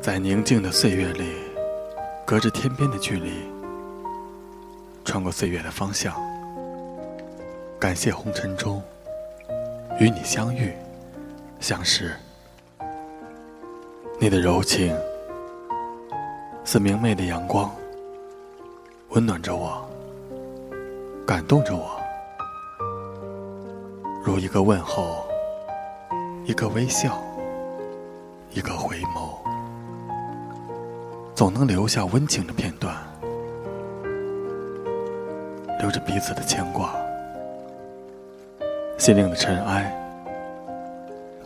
在宁静的岁月里，隔着天边的距离，穿过岁月的方向。感谢红尘中与你相遇、相识。你的柔情似明媚的阳光，温暖着我，感动着我。如一个问候，一个微笑，一个回眸，总能留下温情的片段，留着彼此的牵挂。心灵的尘埃，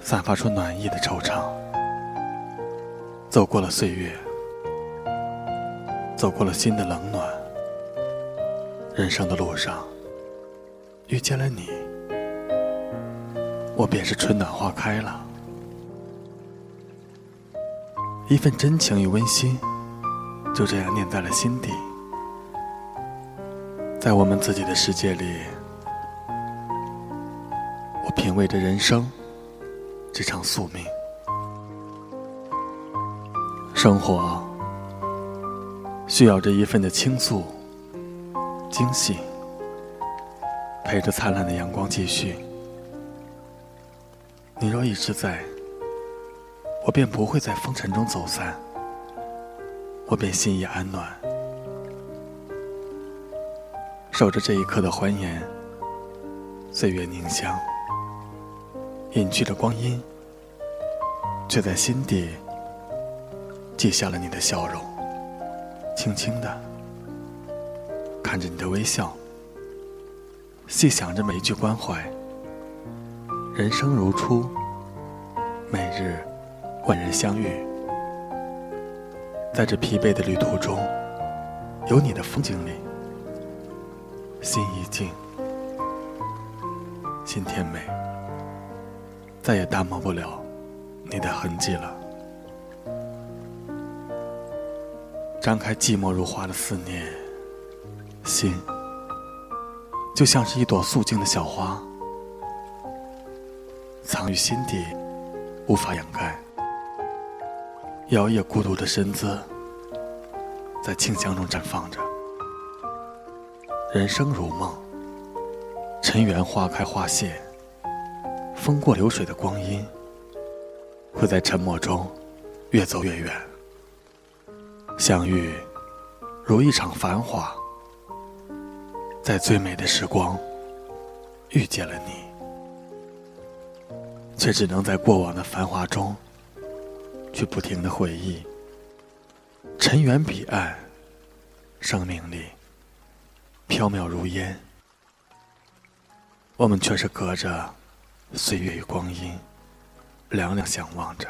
散发出暖意的惆怅。走过了岁月，走过了心的冷暖，人生的路上，遇见了你，我便是春暖花开了。一份真情与温馨，就这样念在了心底，在我们自己的世界里。我品味着人生这场宿命，生活需要这一份的倾诉、惊喜，陪着灿烂的阳光继续。你若一直在，我便不会在风尘中走散，我便心已安暖，守着这一刻的欢颜，岁月凝香。隐去了光阴，却在心底记下了你的笑容。轻轻的看着你的微笑，细想着每一句关怀。人生如初，每日万人相遇，在这疲惫的旅途中，有你的风景里，心一静，心甜美。再也淡漠不了你的痕迹了。张开寂寞如花的思念，心就像是一朵素净的小花，藏于心底，无法掩盖。摇曳孤独的身姿，在清香中绽放着。人生如梦，尘缘花开花谢。风过流水的光阴，会在沉默中越走越远。相遇如一场繁华，在最美的时光遇见了你，却只能在过往的繁华中去不停的回忆。尘缘彼岸，生命里飘渺如烟，我们却是隔着。岁月与光阴，两两相望着。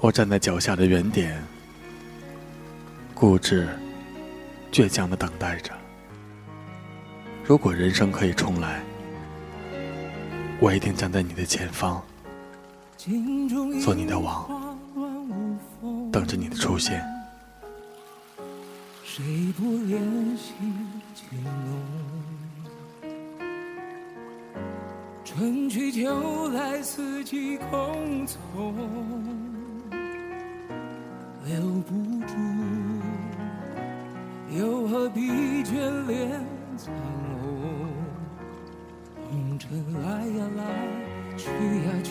我站在脚下的原点，固执、倔强的等待着。如果人生可以重来，我一定站在你的前方，做你的王，等着你的出现。谁不怜惜情浓？春去秋来，四季空从，留不住，又何必眷恋苍龙？红尘来呀来，去呀去，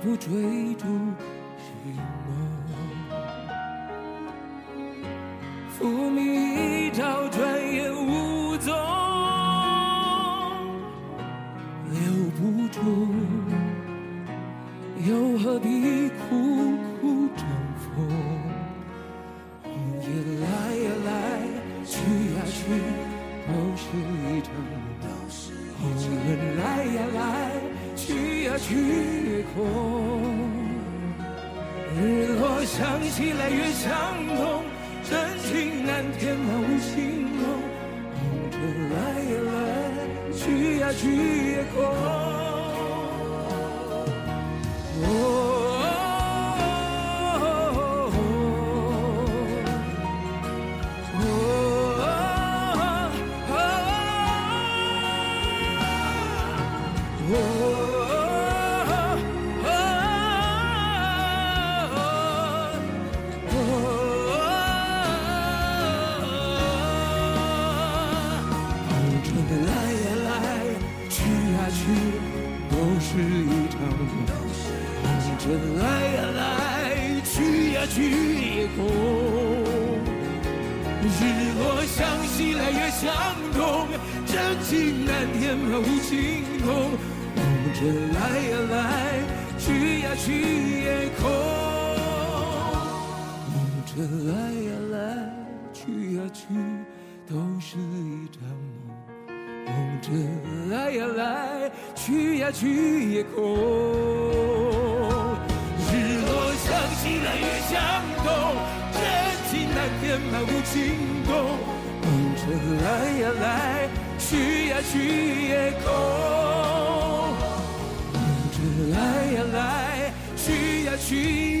不追逐寻梦？浮名一朝，转眼无踪。留不住，又何必苦苦争锋？着来呀来，去呀去，都是一场梦。去呀去也空。日落想起来越伤痛，真情难填满无情梦。红尘来呀来，去呀去也空。来呀来，去呀去也空。日落向西来，月向东，真情难填满无情空。梦着来呀来，去呀去也空。梦着来呀来，去呀去，都是一场梦。梦着来呀来，去呀去也空。天漫无尽头，红尘来呀来，去呀去也空。红尘来呀来，去呀去。